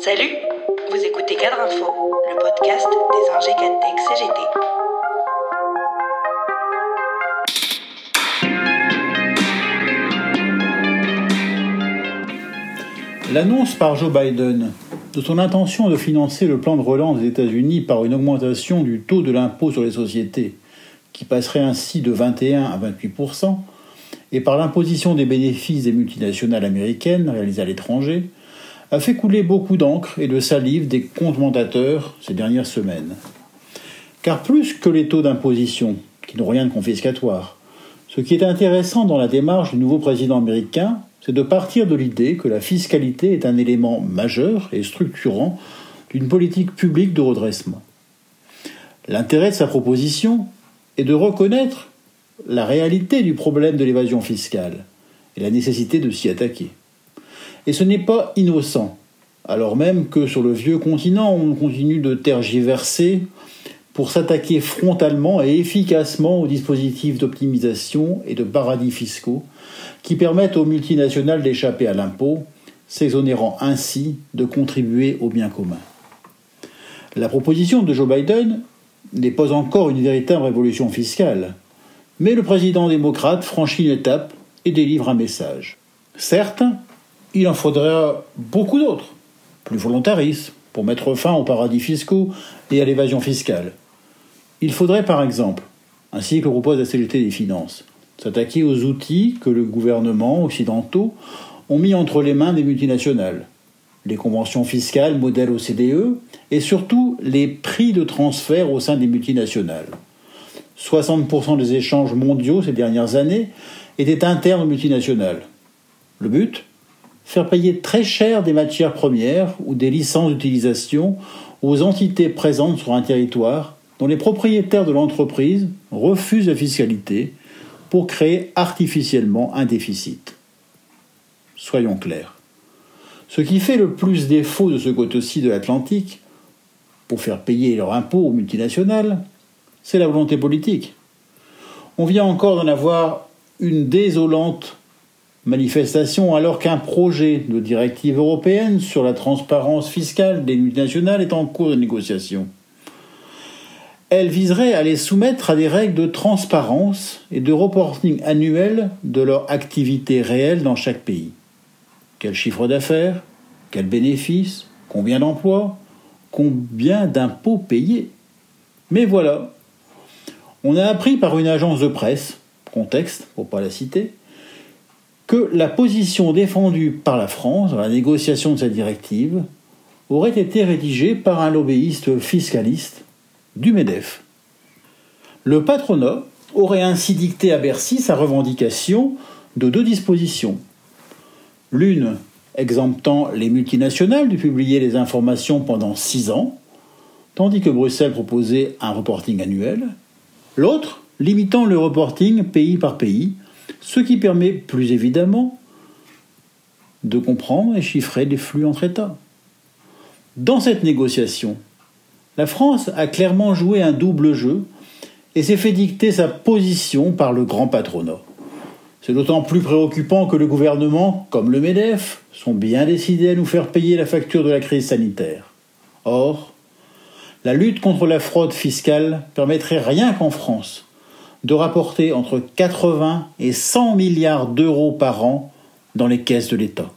Salut, vous écoutez Cadre Info, le podcast des ingé CGT. L'annonce par Joe Biden de son intention de financer le plan de relance des États-Unis par une augmentation du taux de l'impôt sur les sociétés, qui passerait ainsi de 21 à 28% et par l'imposition des bénéfices des multinationales américaines réalisées à l'étranger, a fait couler beaucoup d'encre et de salive des comptes mandateurs ces dernières semaines. Car plus que les taux d'imposition, qui n'ont rien de confiscatoire, ce qui est intéressant dans la démarche du nouveau président américain, c'est de partir de l'idée que la fiscalité est un élément majeur et structurant d'une politique publique de redressement. L'intérêt de sa proposition est de reconnaître la réalité du problème de l'évasion fiscale et la nécessité de s'y attaquer. Et ce n'est pas innocent, alors même que sur le vieux continent on continue de tergiverser pour s'attaquer frontalement et efficacement aux dispositifs d'optimisation et de paradis fiscaux qui permettent aux multinationales d'échapper à l'impôt, s'exonérant ainsi de contribuer au bien commun. La proposition de Joe Biden n'est pas encore une véritable révolution fiscale, mais le président démocrate franchit une étape et délivre un message. Certes, il en faudra beaucoup d'autres, plus volontaristes, pour mettre fin aux paradis fiscaux et à l'évasion fiscale. Il faudrait par exemple, ainsi que le propose la CGT des finances, s'attaquer aux outils que le gouvernement occidentaux ont mis entre les mains des multinationales. Les conventions fiscales modèle OCDE et surtout les prix de transfert au sein des multinationales. 60% des échanges mondiaux ces dernières années étaient internes aux multinationales. Le but? Faire payer très cher des matières premières ou des licences d'utilisation aux entités présentes sur un territoire dont les propriétaires de l'entreprise refusent la fiscalité pour créer artificiellement un déficit. Soyons clairs. Ce qui fait le plus défaut de ce côté-ci de l'Atlantique, pour faire payer leurs impôts aux multinationales, c'est la volonté politique. On vient encore d'en avoir une désolante manifestation alors qu'un projet de directive européenne sur la transparence fiscale des multinationales est en cours de négociation. Elle viserait à les soumettre à des règles de transparence et de reporting annuel de leur activité réelle dans chaque pays. Quel chiffre d'affaires Quels bénéfices Combien d'emplois Combien d'impôts payés Mais voilà, on a appris par une agence de presse, contexte pour pas la citer, que la position défendue par la France dans la négociation de cette directive aurait été rédigée par un lobbyiste fiscaliste du MEDEF. Le patronat aurait ainsi dicté à Bercy sa revendication de deux dispositions. L'une exemptant les multinationales de publier les informations pendant six ans, tandis que Bruxelles proposait un reporting annuel, L'autre, limitant le reporting pays par pays, ce qui permet plus évidemment de comprendre et chiffrer les flux entre États. Dans cette négociation, la France a clairement joué un double jeu et s'est fait dicter sa position par le grand patronat. C'est d'autant plus préoccupant que le gouvernement, comme le MEDEF, sont bien décidés à nous faire payer la facture de la crise sanitaire. Or, la lutte contre la fraude fiscale permettrait rien qu'en France de rapporter entre 80 et 100 milliards d'euros par an dans les caisses de l'État.